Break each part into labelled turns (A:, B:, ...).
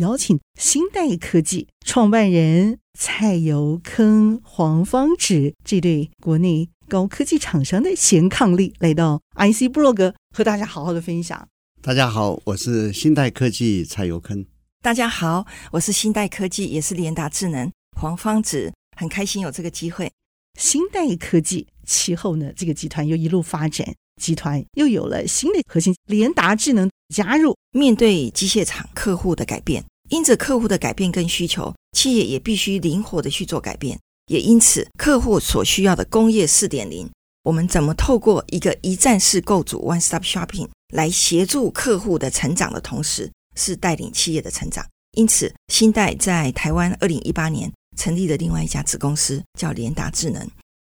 A: 邀请新代科技创办人蔡尤坑、黄方植这对国内高科技厂商的贤伉俪来到 IC 部落格，和大家好好的分享。
B: 大家好，我是新代科技蔡尤坑。
C: 大家好，我是新代科技，也是联达智能黄方植，很开心有这个机会。
A: 新代科技其后呢，这个集团又一路发展，集团又有了新的核心联达智能加入。
C: 面对机械厂客户的改变，因着客户的改变跟需求，企业也必须灵活的去做改变。也因此，客户所需要的工业四点零，我们怎么透过一个一站式购组 （One Stop Shopping） 来协助客户的成长的同时，是带领企业的成长。因此，新代在台湾二零一八年成立了另外一家子公司，叫联达智能，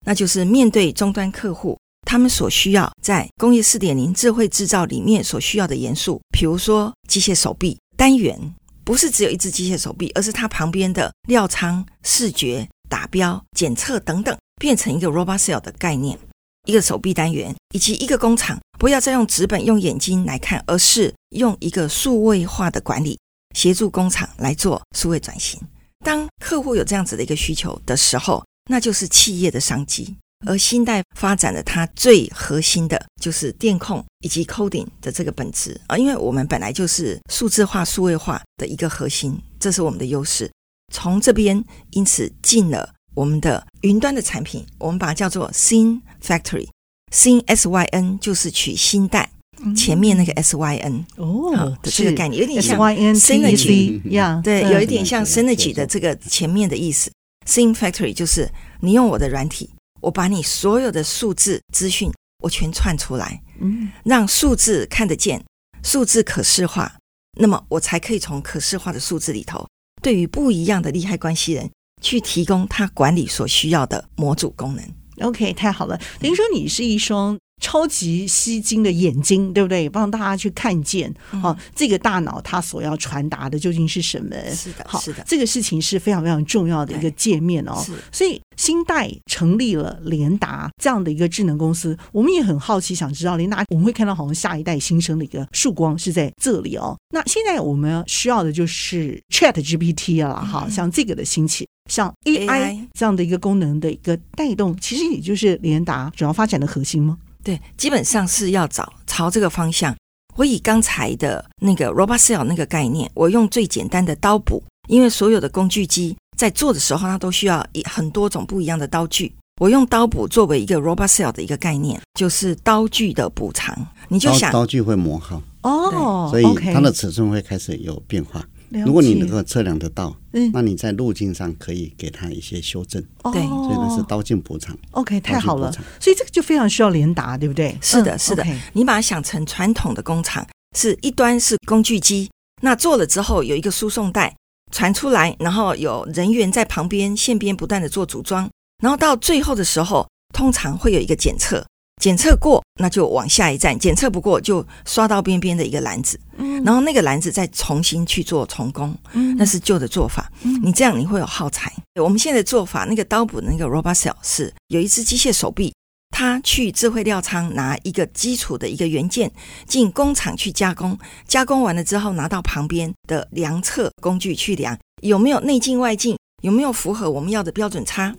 C: 那就是面对终端客户。他们所需要在工业四点零智慧制造里面所需要的元素，比如说机械手臂单元，不是只有一只机械手臂，而是它旁边的料仓、视觉、打标、检测等等，变成一个 robot cell 的概念，一个手臂单元，以及一个工厂不要再用纸本、用眼睛来看，而是用一个数位化的管理，协助工厂来做数位转型。当客户有这样子的一个需求的时候，那就是企业的商机。而新代发展的它最核心的就是电控以及 coding 的这个本质啊，因为我们本来就是数字化、数位化的一个核心，这是我们的优势。从这边因此进了我们的云端的产品，我们把它叫做 Syn Factory，Syn S Y N 就是取新代前面那个 S Y N 哦的这个概念，有点像 Synergy 一样，对，有一点像 Synergy 的这个前面的意思。Syn Factory 就是你用我的软体。我把你所有的数字资讯，我全串出来，嗯，让数字看得见，数字可视化，那么我才可以从可视化的数字里头，对于不一样的利害关系人，去提供他管理所需要的模组功能。OK，太好了，等于说你是一双。超级吸睛的眼睛，对不对？帮大家去看见，好、嗯，这个大脑它所要传达的究竟是什么？是的，好，是的，这个事情是非常非常重要的一个界面哦。是，所以新代成立了联达这样的一个智能公司，我们也很好奇，想知道联达我们会看到好像下一代新生的一个曙光是在这里哦。那现在我们需要的就是 Chat GPT 了，哈、嗯，像这个的兴起，像 AI 这样的一个功能的一个带动，其实也就是联达主要发展的核心吗？对，基本上是要找朝这个方向。我以刚才的那个 robot cell 那个概念，我用最简单的刀补，因为所有的工具机在做的时候，它都需要一很多种不一样的刀具。我用刀补作为一个 robot cell 的一个概念，就是刀具的补偿。你就想刀，刀具会磨耗哦，所以它的尺寸会开始有变化。如果你能够测量得到，嗯，那你在路径上可以给他一些修正，对，所以那是刀剑补偿。OK，太好了，所以这个就非常需要联达，对不对？是的，是的。你把它想成传统的工厂，是一端是工具机，那做了之后有一个输送带传出来，然后有人员在旁边线边不断的做组装，然后到最后的时候，通常会有一个检测。检测过，那就往下一站；检测不过，就刷到边边的一个篮子，嗯，然后那个篮子再重新去做重工，嗯，那是旧的做法，嗯，你这样你会有耗材。我们现在的做法，那个刀补的那个 robot cell 是有一只机械手臂，它去智慧料仓拿一个基础的一个元件进工厂去加工，加工完了之后拿到旁边的量测工具去量有没有内径外径，有没有符合我们要的标准差。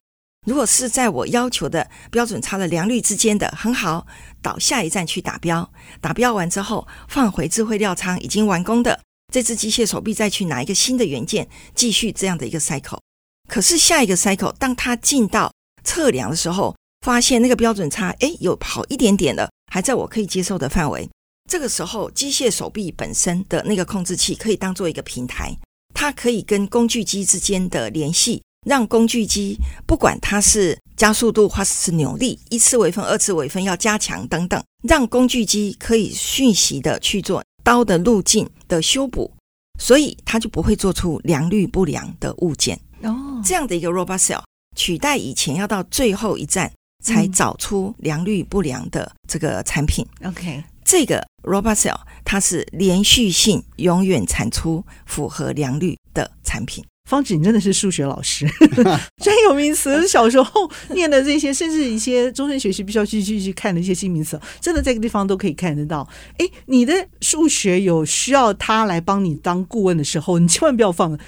C: 如果是在我要求的标准差的良率之间的很好，到下一站去打标，打标完之后放回智慧料仓已经完工的这只机械手臂，再去拿一个新的元件，继续这样的一个 cycle。可是下一个 cycle，当它进到测量的时候，发现那个标准差诶有好一点点了，还在我可以接受的范围。这个时候，机械手臂本身的那个控制器可以当做一个平台，它可以跟工具机之间的联系。让工具机不管它是加速度或是扭力，一次微分、二次微分要加强等等，让工具机可以讯息的去做刀的路径的修补，所以它就不会做出良率不良的物件。哦，这样的一个 robot cell 取代以前要到最后一站才找出良率不良的这个产品。
A: OK，
C: 这个 RoboCell 它是连续性永远产出符合良率的产品。
A: 方芷，你真的是数学老师，专有名词，小时候念的这些，甚至一些终身学习必须要去去去看的一些新名词，真的在这个地方都可以看得到。哎，你的数学有需要他来帮你当顾问的时候，你千万不要放，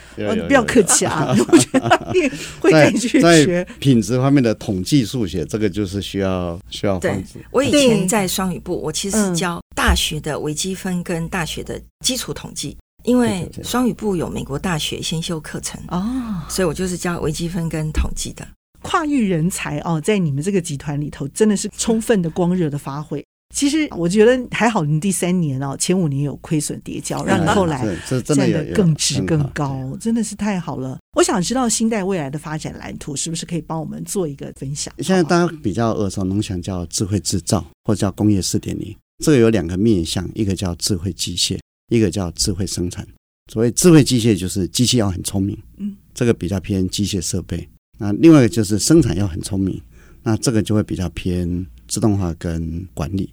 A: 不要客气啊！我觉得你 会继续学
B: 品质方面的统计数学，这个就是需要需要方子。
C: 我以前在双语部，我其实是教大学的微积分跟大学的基础统计。因为双语部有美国大学先修课程哦，所以我就是教微积分跟统计的
A: 跨域人才哦，在你们这个集团里头真的是充分的光热的发挥。其实我觉得还好，你第三年哦，前五年有亏损叠加，让你后来站得更直更高，真的是太好了。我想知道新代未来的发展蓝图，是不是可以帮我们做一个分享？
B: 现在大家比较耳熟能详叫智慧制造，或者叫工业四点零，这个有两个面向，一个叫智慧机械。一个叫智慧生产，所谓智慧机械就是机器要很聪明，嗯，这个比较偏机械设备。那另外一个就是生产要很聪明，那这个就会比较偏自动化跟管理。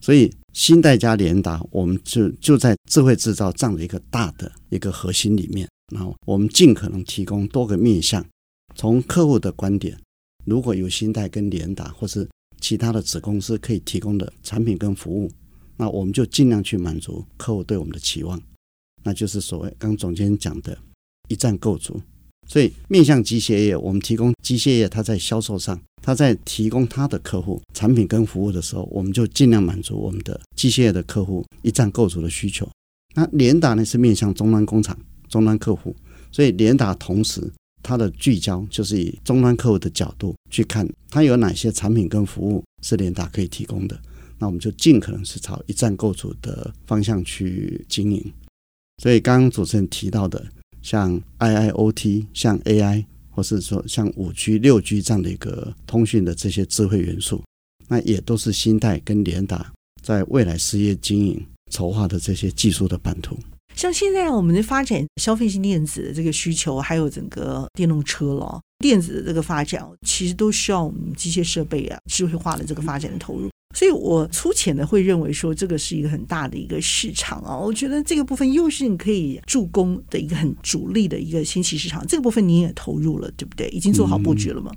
B: 所以新代加联达，我们就就在智慧制造这样的一个大的一个核心里面，然后我们尽可能提供多个面向。从客户的观点，如果有新代跟联达或是其他的子公司可以提供的产品跟服务。那我们就尽量去满足客户对我们的期望，那就是所谓刚总监讲的一站购足。所以面向机械业，我们提供机械业，它在销售上，它在提供它的客户产品跟服务的时候，我们就尽量满足我们的机械业的客户一站购足的需求。那联达呢是面向终端工厂、终端客户，所以联达同时它的聚焦就是以终端客户的角度去看，它有哪些产品跟服务是联达可以提供的。那我们就尽可能是朝一站购足的方向去经营。所以刚刚主持人提到的，像 IIoT、像 AI，或是说像五 G、六 G 这样的一个通讯的这些智慧元素，那也都是新代跟联达在未来事业经营筹划的这些技术的版图。
A: 像现在我们的发展消费性电子的这个需求，还有整个电动车了，电子的这个发展，其实都需要我们机械设备啊、智慧化的这个发展的投入。所以我粗浅的会认为说，这个是一个很大的一个市场啊。我觉得这个部分又是你可以助攻的一个很主力的一个新兴市场。这个部分你也投入了，对不对？已经做好布局了
B: 吗？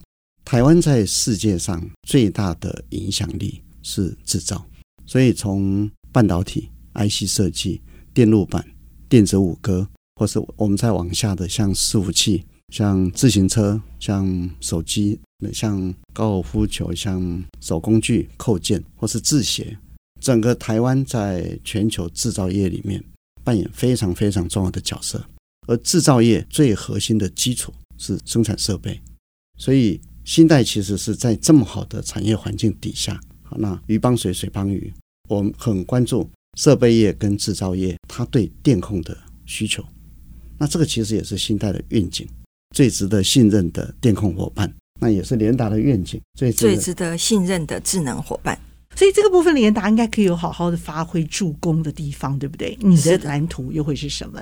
B: 台湾在世界上最大的影响力是制造，所以从半导体、IC 设计、电路板、电子五哥，或是我们再往下的像伺服器。像自行车、像手机、那像高尔夫球、像手工具、扣件或是制鞋，整个台湾在全球制造业里面扮演非常非常重要的角色。而制造业最核心的基础是生产设备，所以新代其实是在这么好的产业环境底下，好，那鱼帮水，水帮鱼，我们很关注设备业跟制造业它对电控的需求。那这个其实也是新代的愿景。最值得信任的电控伙伴，那也是联达的愿景。最
C: 最值得信任的智能伙伴，
A: 所以这个部分联达应该可以有好好的发挥助攻的地方，对不对？你的蓝图又会是什么？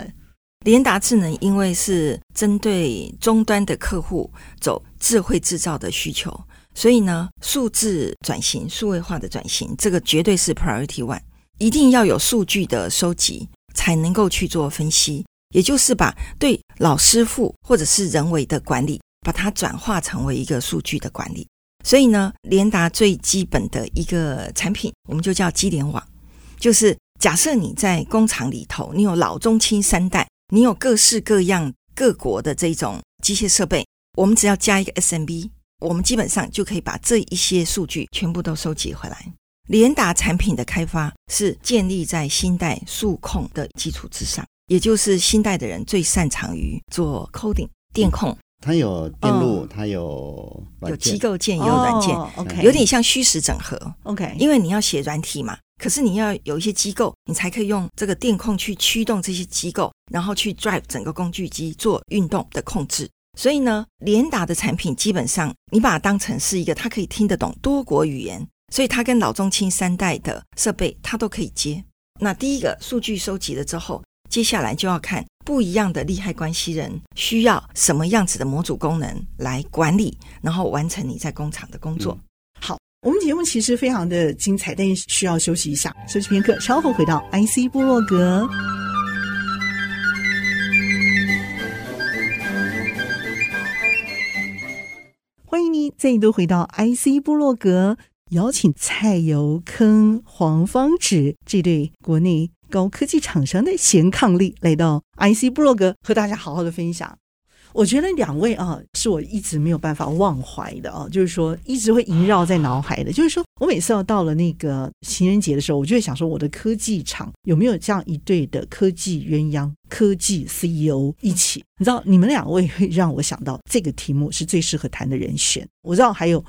C: 联达智能因为是针对终端的客户走智慧制造的需求，所以呢，数字转型、数位化的转型，这个绝对是 priority one，一定要有数据的收集，才能够去做分析。也就是把对老师傅或者是人为的管理，把它转化成为一个数据的管理。所以呢，联达最基本的一个产品，我们就叫机联网。就是假设你在工厂里头，你有老中青三代，你有各式各样各国的这种机械设备，我们只要加一个 SMB，我们基本上就可以把这一些数据全部都收集回来。联达产品的开发是建立在新代数控的基础之上。也就是新代的人最擅长于做 coding 电控，
B: 它有电路，它有
C: 有机构件，也有软件，OK，有点像虚实整合
A: ，OK。
C: 因为你要写软体嘛，可是你要有一些机构，你才可以用这个电控去驱动这些机构，然后去 drive 整个工具机做运动的控制。所以呢，联达的产品基本上你把它当成是一个，它可以听得懂多国语言，所以它跟老中青三代的设备它都可以接。那第一个数据收集了之后。接下来就要看不一样的利害关系人需要什么样子的模组功能来管理，然后完成你在工厂的工作。
A: 好，我们节目其实非常的精彩，但是需要休息一下，休息片刻，稍后回到 IC 部落格。欢迎你再度回到 IC 部落格，邀请蔡尤坑、黄芳芷这对国内高科技厂商的贤伉俪来到 IC 部落格，和大家好好的分享。我觉得两位啊，是我一直没有办法忘怀的啊，就是说一直会萦绕在脑海的。就是说我每次要到了那个情人节的时候，我就会想说，我的科技厂有没有这样一对的科技鸳鸯、科技 CEO 一起？你知道，你们两位会让我想到这个题目是最适合谈的人选。我知道还有，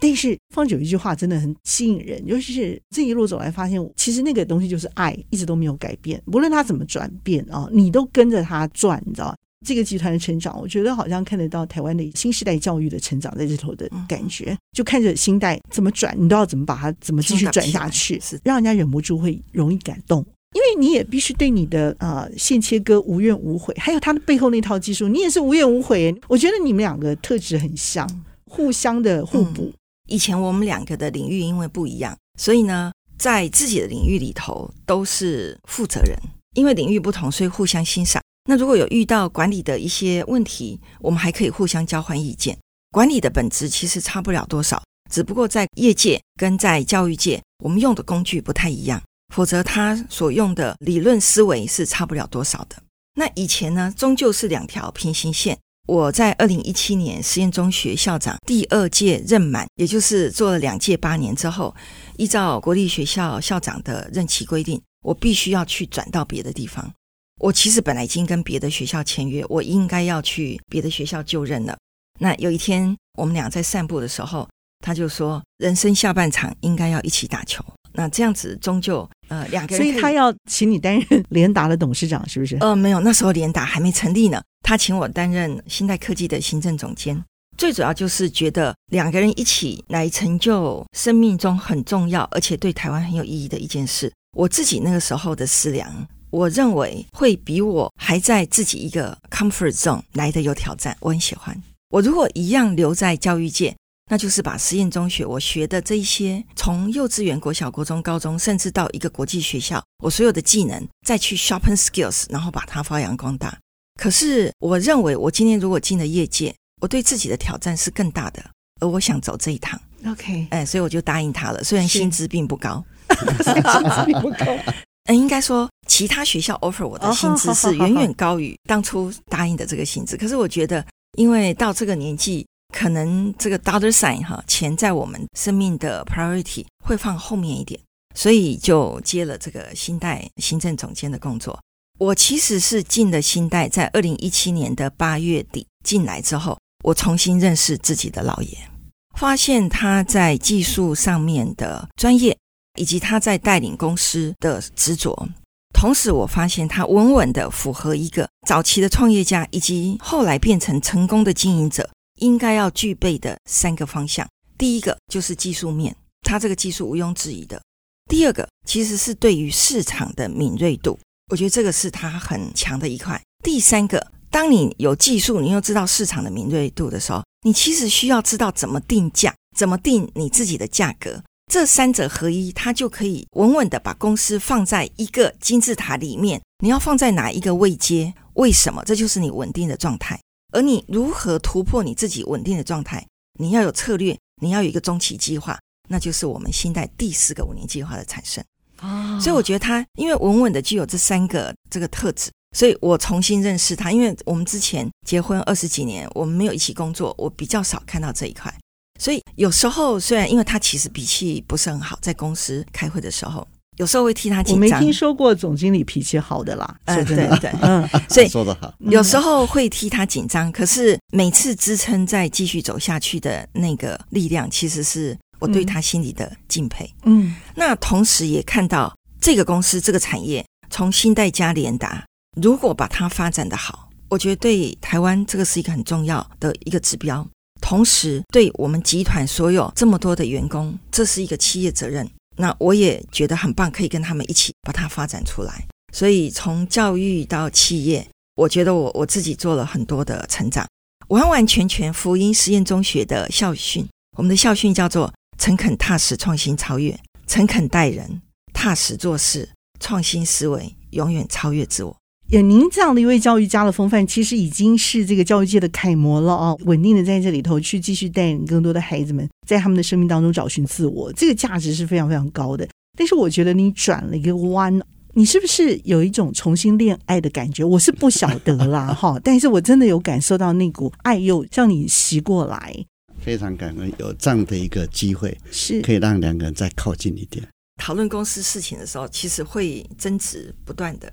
A: 但是方久一句话真的很吸引人，尤其是这一路走来，发现其实那个东西就是爱，一直都没有改变，无论他怎么转变啊，你都跟着他转，你知道。这个集团的成长，我觉得好像看得到台湾的新时代教育的成长在这头的感觉，就看着新代怎么转，你都要怎么把它怎么继续转下去，是让人家忍不住会容易感动，因为你也必须对你的呃线切割无怨无悔，还有它的背后那套技术，你也是无怨无悔。我觉得你们两个特质很像，互相的互补。
C: 嗯，以前我们两个的领域因为不一样，所以呢，在自己的领域里头都是负责人，因为领域不同，所以互相欣赏。那如果有遇到管理的一些问题，我们还可以互相交换意见。管理的本质其实差不了多少，只不过在业界跟在教育界，我们用的工具不太一样，否则他所用的理论思维是差不了多少的。那以前呢，终究是两条平行线。我在二零一七年实验中学校长第二届任满，也就是做了两届八年之后，依照国立学校校长的任期规定，我必须要去转到别的地方。我其实本来已经跟别的学校签约，我应该要去别的学校就任了。那有一天我们俩在散步的时候，他就说：“人生下半场应该要一起打球。”那这样子终究呃两个人，
A: 所以他要请你担任联达的董事长，是不是？
C: 呃，没有，那时候联达还没成立呢。他请我担任新代科技的行政总监，最主要就是觉得两个人一起来成就生命中很重要而且对台湾很有意义的一件事。我自己那个时候的思量。我认为会比我还在自己一个 comfort zone 来的有挑战。我很喜欢。我如果一样留在教育界，那就是把实验中学我学的这一些，从幼稚园、国小、国中、高中，甚至到一个国际学校，我所有的技能再去 sharpen skills，然后把它发扬光大。可是我认为，我今天如果进了业界，我对自己的挑战是更大的，而我想走这一趟。
A: OK，
C: 哎，所以我就答应他了。虽然薪资并不高，薪资并不高。嗯，应该说，其他学校 offer 我的薪资是远远高于当初答应的这个薪资。可是我觉得，因为到这个年纪，可能这个 dollar sign 哈，钱在我们生命的 priority 会放后面一点，所以就接了这个新代行政总监的工作。我其实是进了新代，在二零一七年的八月底进来之后，我重新认识自己的老爷，发现他在技术上面的专业。以及他在带领公司的执着，同时我发现他稳稳的符合一个早期的创业家以及后来变成成功的经营者应该要具备的三个方向。第一个就是技术面，它这个技术毋庸置疑的；第二个其实是对于市场的敏锐度，我觉得这个是它很强的一块；第三个，当你有技术，你又知道市场的敏锐度的时候，你其实需要知道怎么定价，怎么定你自己的价格。这三者合一，它就可以稳稳的把公司放在一个金字塔里面。你要放在哪一个位阶？为什么？这就是你稳定的状态。而你如何突破你自己稳定的状态？你要有策略，你要有一个中期计划，那就是我们新代第四个五年计划的产生。哦，所以我觉得他因为稳稳的具有这三个这个特质，所以我重新认识他。因为我们之前结婚二十几年，我们没有一起工作，我比较少看到这一块。所以有时候，虽然因为他其实脾气不是很好，在公司开会的时候，有时候会替他紧张。
A: 我没听说过总经理脾气好的啦。
C: 嗯，对对，嗯，所以
B: 说的好。
C: 有时候会替他紧张，可是每次支撑再继续走下去的那个力量，其实是我对他心里的敬佩。嗯，那同时也看到这个公司这个产业，从新代加联达，如果把它发展的好，我觉得对台湾这个是一个很重要的一个指标。同时，对我们集团所有这么多的员工，这是一个企业责任。那我也觉得很棒，可以跟他们一起把它发展出来。所以从教育到企业，我觉得我我自己做了很多的成长。完完全全福音实验中学的校训，我们的校训叫做“诚恳踏实创新超越，诚恳待人，踏实做事，创新思维，永远超越自我”。
A: 有您这样的一位教育家的风范，其实已经是这个教育界的楷模了啊！稳定的在这里头去继续带领更多的孩子们，在他们的生命当中找寻自我，这个价值是非常非常高的。但是我觉得你转了一个弯。你是不是有一种重新恋爱的感觉？我是不晓得啦，哈！但是我真的有感受到那股爱又向你袭过来。
B: 非常感恩有这样的一个机会，
A: 是
B: 可以让两个人再靠近一点。
C: 讨论公司事情的时候，其实会争执不断的。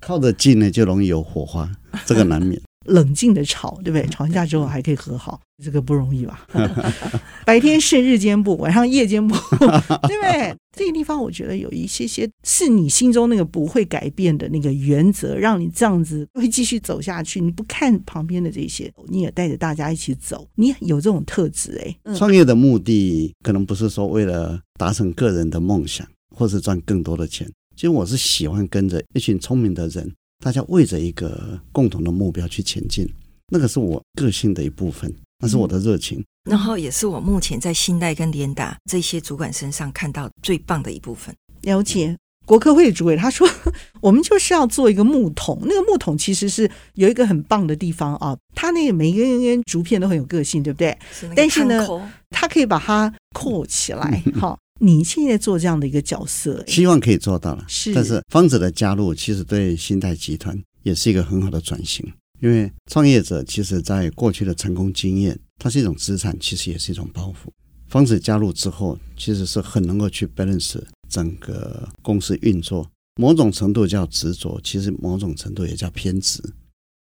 B: 靠得近呢，就容易有火花，这个难免。
A: 冷静的吵，对不对？吵完架之后还可以和好，这个不容易吧？白天是日间部，晚上夜间部，对不对？这个地方我觉得有一些些是你心中那个不会改变的那个原则，让你这样子会继续走下去。你不看旁边的这些，你也带着大家一起走，你有这种特质哎。
B: 创业的目的可能不是说为了达成个人的梦想，或是赚更多的钱。其实我是喜欢跟着一群聪明的人。大家为着一个共同的目标去前进，那个是我个性的一部分，那是我的热情，
C: 嗯、然后也是我目前在新代跟联达这些主管身上看到最棒的一部分。
A: 了解国科会主委他说，我们就是要做一个木桶，那个木桶其实是有一个很棒的地方啊，它那个每一根竹片都很有个性，对不对？是但是呢，它可以把它扣起来，好。你现在做这样的一个角色，
B: 希望可以做到了。
A: 是，
B: 但是方子的加入，其实对新泰集团也是一个很好的转型。因为创业者其实在过去的成功经验，它是一种资产，其实也是一种包袱。方子加入之后，其实是很能够去 balance 整个公司运作。某种程度叫执着，其实某种程度也叫偏执。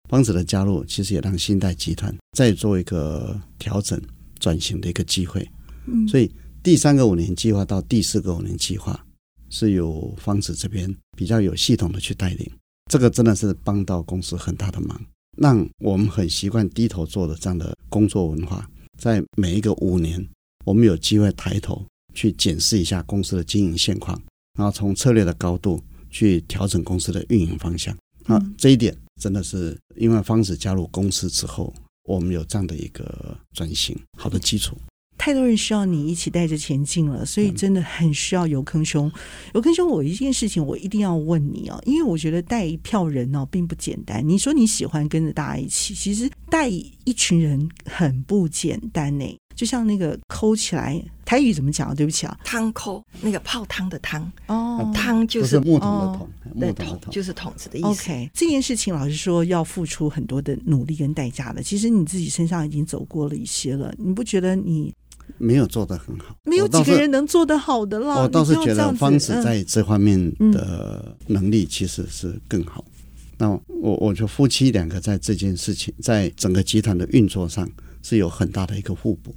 B: 方子的加入，其实也让新代集团再做一个调整、转型的一个机会。嗯，所以。第三个五年计划到第四个五年计划，是由方子这边比较有系统的去带领，这个真的是帮到公司很大的忙，让我们很习惯低头做的这样的工作文化，在每一个五年，我们有机会抬头去检视一下公司的经营现况，然后从策略的高度去调整公司的运营方向。啊，这一点真的是因为方子加入公司之后，我们有这样的一个转型好的基础。
A: 太多人需要你一起带着前进了，所以真的很需要尤坑兄。尤坑兄，我一件事情我一定要问你哦，因为我觉得带一票人哦并不简单。你说你喜欢跟着大家一起，其实带一群人很不简单呢。就像那个抠起来，台语怎么讲？对不起啊，
C: 汤抠那个泡汤的汤
A: 哦，
C: 汤就是，
B: 是木桶的桶，
C: 哦、
B: 木桶的桶
C: 桶就是桶子的意思。
A: OK，这件事情老实说要付出很多的努力跟代价的。其实你自己身上已经走过了一些了，你不觉得你？
B: 没有做得很好，
A: 没有几个人能做得好的啦。
B: 我倒是觉得方子在这方面的能力其实是更好。嗯、那我我觉得夫妻两个在这件事情，在整个集团的运作上是有很大的一个互补。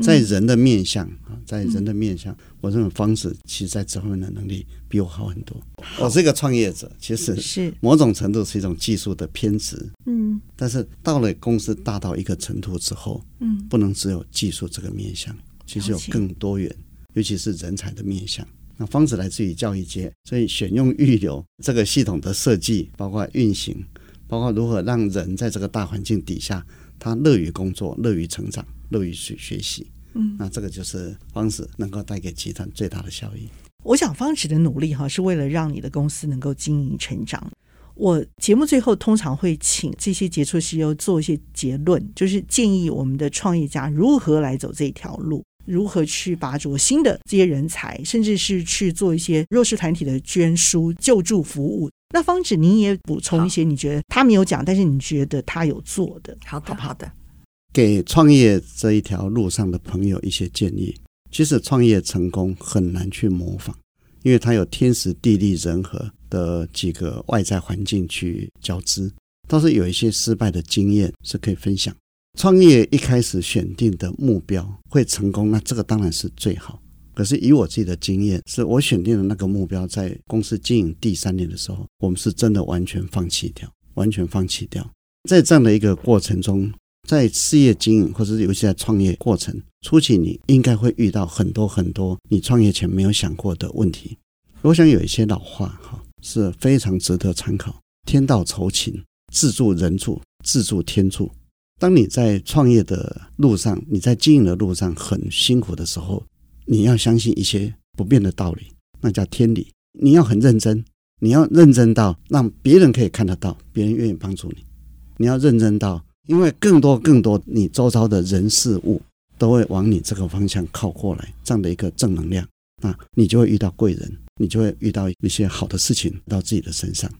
B: 在人的面相啊，在人的面相，我认为方子其实在这方面的能力比我好很多。我是一个创业者，其实是某种程度是一种技术的偏执。嗯，但是到了公司大到一个程度之后，嗯，不能只有技术这个面相，其实有更多元，尤其是人才的面相。那方子来自于教育界，所以选用预留这个系统的设计，包括运行，包括如何让人在这个大环境底下，他乐于工作，乐于成长。乐于去学习，嗯，那这个就是方子能够带给集团最大的效益。
A: 我想方子的努力哈，是为了让你的公司能够经营成长。我节目最后通常会请这些杰出 CEO 做一些结论，就是建议我们的创业家如何来走这条路，如何去把握新的这些人才，甚至是去做一些弱势团体的捐书、救助服务。那方子，你也补充一些你觉得他没有讲，但是你觉得他有做的，
C: 好的，好的。
B: 给创业这一条路上的朋友一些建议。其实创业成功很难去模仿，因为它有天时地利人和的几个外在环境去交织。倒是有一些失败的经验是可以分享。创业一开始选定的目标会成功，那这个当然是最好。可是以我自己的经验，是我选定的那个目标，在公司经营第三年的时候，我们是真的完全放弃掉，完全放弃掉。在这样的一个过程中。在事业经营或者是尤其在创业过程初期，你应该会遇到很多很多你创业前没有想过的问题。我想有一些老话哈，是非常值得参考。天道酬勤，自助人助，自助天助。当你在创业的路上，你在经营的路上很辛苦的时候，你要相信一些不变的道理，那叫天理。你要很认真，你要认真到让别人可以看得到，别人愿意帮助你。你要认真到，因为更多更多你周遭的人事物都会往你这个方向靠过来，这样的一个正能量，那你就会遇到贵人，你就会遇到一些好的事情到自己的身上。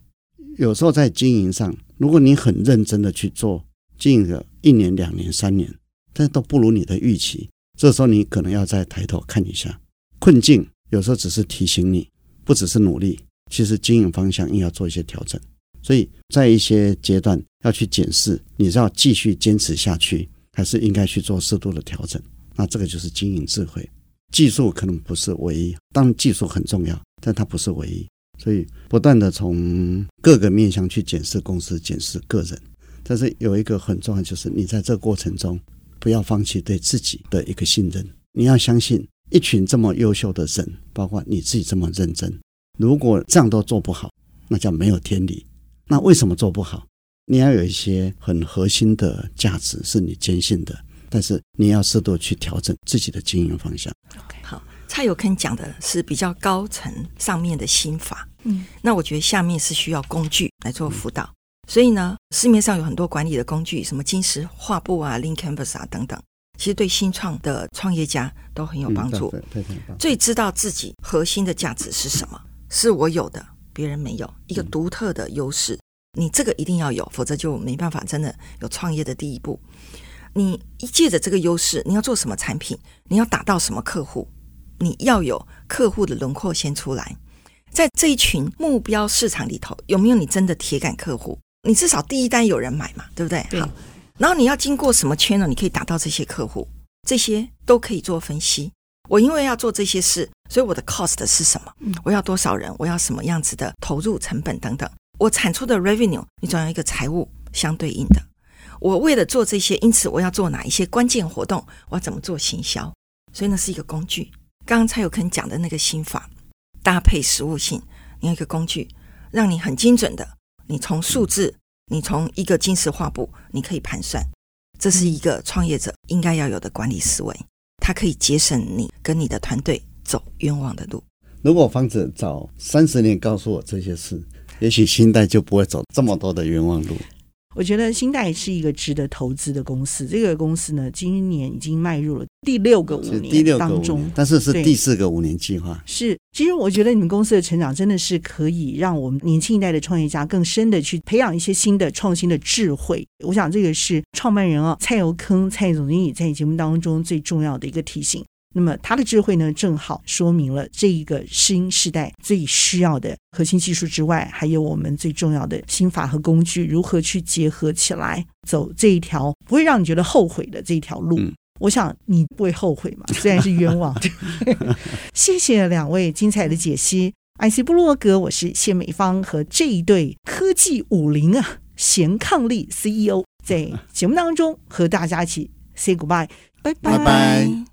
B: 有时候在经营上，如果你很认真的去做，经营个一年、两年、三年，但都不如你的预期，这时候你可能要再抬头看一下困境。有时候只是提醒你，不只是努力，其实经营方向应要做一些调整。所以在一些阶段要去检视，你是要继续坚持下去，还是应该去做适度的调整？那这个就是经营智慧。技术可能不是唯一，当然技术很重要，但它不是唯一。所以，不断的从各个面向去检视公司、检视个人，但是有一个很重要，就是你在这过程中不要放弃对自己的一个信任。你要相信，一群这么优秀的人，包括你自己这么认真，如果这样都做不好，那叫没有天理。那为什么做不好？你要有一些很核心的价值是你坚信的，但是你要适度去调整自己的经营方向。
C: OK，好，蔡有坑讲的是比较高层上面的心法。嗯，那我觉得下面是需要工具来做辅导，嗯、所以呢，市面上有很多管理的工具，什么金石画布啊、Link Canvas 啊等等，其实对新创的创业家都很有帮助。
B: 嗯、对，对，对，
C: 最知道自己核心的价值是什么，是我有的，别人没有，一个独特的优势，嗯、你这个一定要有，否则就没办法真的有创业的第一步。你一借着这个优势，你要做什么产品，你要打到什么客户，你要有客户的轮廓先出来。在这一群目标市场里头，有没有你真的铁杆客户？你至少第一单有人买嘛，对不对？
A: 对。
C: 好，然后你要经过什么圈呢？你可以打到这些客户，这些都可以做分析。我因为要做这些事，所以我的 cost 是什么？我要多少人？我要什么样子的投入成本等等？我产出的 revenue，你总要一个财务相对应的。我为了做这些，因此我要做哪一些关键活动？我要怎么做行销？所以那是一个工具。刚刚蔡有坑讲的那个心法。搭配实务性，你有一个工具，让你很精准的，你从数字，你从一个金石画布，你可以盘算，这是一个创业者应该要有的管理思维，它可以节省你跟你的团队走冤枉的路。
B: 如果房子早三十年告诉我这些事，也许新代就不会走这么多的冤枉路。
A: 我觉得新代是一个值得投资的公司。这个公司呢，今年已经迈入了第六个五年当中，
B: 但是是第四个五年计划。
A: 是，其实我觉得你们公司的成长真的是可以让我们年轻一代的创业家更深的去培养一些新的创新的智慧。我想这个是创办人啊蔡有坑蔡总经理在节目当中最重要的一个提醒。那么他的智慧呢，正好说明了这一个新时代最需要的核心技术之外，还有我们最重要的心法和工具，如何去结合起来走这一条不会让你觉得后悔的这一条路。嗯、我想你不会后悔嘛，虽然是冤枉。谢谢两位精彩的解析。IC 布洛格，我是谢美芳和这一对科技武林啊，贤伉俪 CEO 在节目当中和大家一起 say goodbye，拜拜。